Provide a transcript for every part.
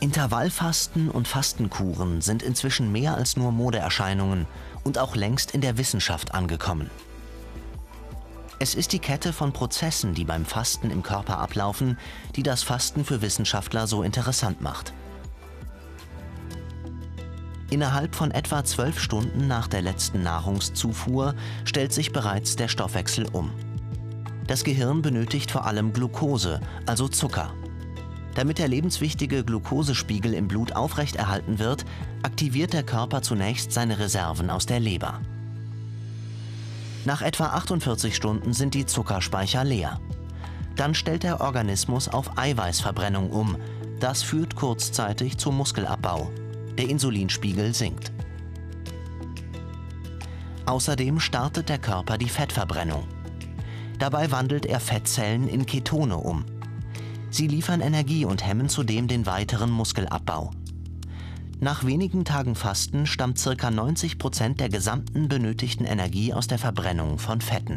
Intervallfasten und Fastenkuren sind inzwischen mehr als nur Modeerscheinungen und auch längst in der Wissenschaft angekommen. Es ist die Kette von Prozessen, die beim Fasten im Körper ablaufen, die das Fasten für Wissenschaftler so interessant macht. Innerhalb von etwa zwölf Stunden nach der letzten Nahrungszufuhr stellt sich bereits der Stoffwechsel um. Das Gehirn benötigt vor allem Glucose, also Zucker. Damit der lebenswichtige Glukosespiegel im Blut aufrechterhalten wird, aktiviert der Körper zunächst seine Reserven aus der Leber. Nach etwa 48 Stunden sind die Zuckerspeicher leer. Dann stellt der Organismus auf Eiweißverbrennung um. Das führt kurzzeitig zum Muskelabbau. Der Insulinspiegel sinkt. Außerdem startet der Körper die Fettverbrennung. Dabei wandelt er Fettzellen in Ketone um. Sie liefern Energie und hemmen zudem den weiteren Muskelabbau. Nach wenigen Tagen Fasten stammt ca. 90 Prozent der gesamten benötigten Energie aus der Verbrennung von Fetten.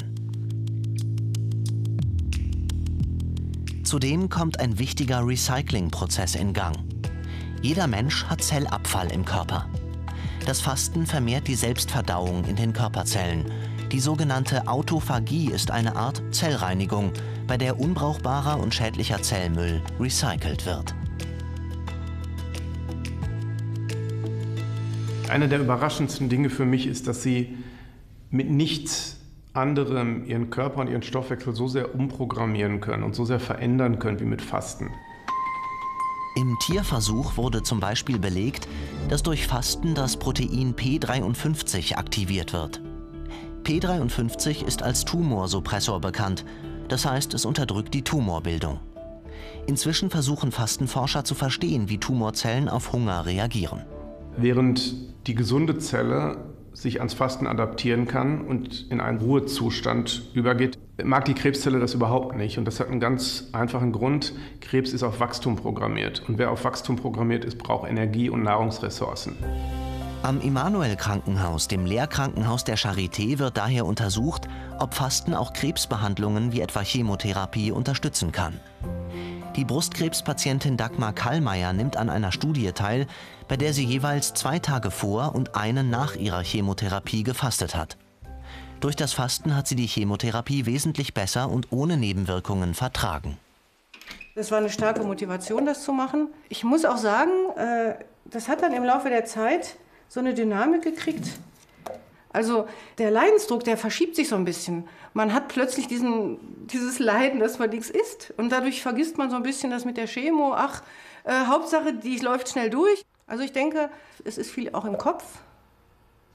Zudem kommt ein wichtiger Recyclingprozess in Gang. Jeder Mensch hat Zellabfall im Körper. Das Fasten vermehrt die Selbstverdauung in den Körperzellen. Die sogenannte Autophagie ist eine Art Zellreinigung, bei der unbrauchbarer und schädlicher Zellmüll recycelt wird. Eine der überraschendsten Dinge für mich ist, dass sie mit nichts anderem ihren Körper und ihren Stoffwechsel so sehr umprogrammieren können und so sehr verändern können wie mit Fasten. Im Tierversuch wurde zum Beispiel belegt, dass durch Fasten das Protein P53 aktiviert wird. P53 ist als Tumorsuppressor bekannt, das heißt, es unterdrückt die Tumorbildung. Inzwischen versuchen Fastenforscher zu verstehen, wie Tumorzellen auf Hunger reagieren. Während die gesunde Zelle sich ans Fasten adaptieren kann und in einen Ruhezustand übergeht, mag die Krebszelle das überhaupt nicht. Und das hat einen ganz einfachen Grund. Krebs ist auf Wachstum programmiert. Und wer auf Wachstum programmiert ist, braucht Energie und Nahrungsressourcen. Am Immanuel Krankenhaus, dem Lehrkrankenhaus der Charité, wird daher untersucht, ob Fasten auch Krebsbehandlungen wie etwa Chemotherapie unterstützen kann. Die Brustkrebspatientin Dagmar Kallmeier nimmt an einer Studie teil, bei der sie jeweils zwei Tage vor und einen nach ihrer Chemotherapie gefastet hat. Durch das Fasten hat sie die Chemotherapie wesentlich besser und ohne Nebenwirkungen vertragen. Das war eine starke Motivation, das zu machen. Ich muss auch sagen, äh, das hat dann im Laufe der Zeit so eine Dynamik gekriegt. Also der Leidensdruck, der verschiebt sich so ein bisschen. Man hat plötzlich diesen, dieses Leiden, dass man nichts isst. Und dadurch vergisst man so ein bisschen das mit der Chemo. Ach, äh, Hauptsache, die läuft schnell durch. Also ich denke, es ist viel auch im Kopf.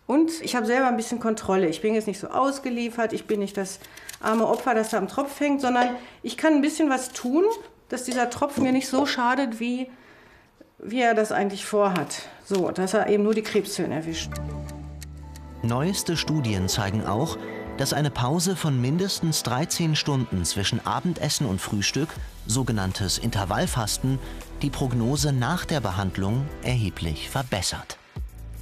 Und ich habe selber ein bisschen Kontrolle. Ich bin jetzt nicht so ausgeliefert, ich bin nicht das arme Opfer, das da am Tropf hängt, sondern ich kann ein bisschen was tun, dass dieser Tropf mir nicht so schadet, wie, wie er das eigentlich vorhat. So, dass er eben nur die Krebszellen erwischt. Neueste Studien zeigen auch, dass eine Pause von mindestens 13 Stunden zwischen Abendessen und Frühstück, sogenanntes Intervallfasten, die Prognose nach der Behandlung erheblich verbessert.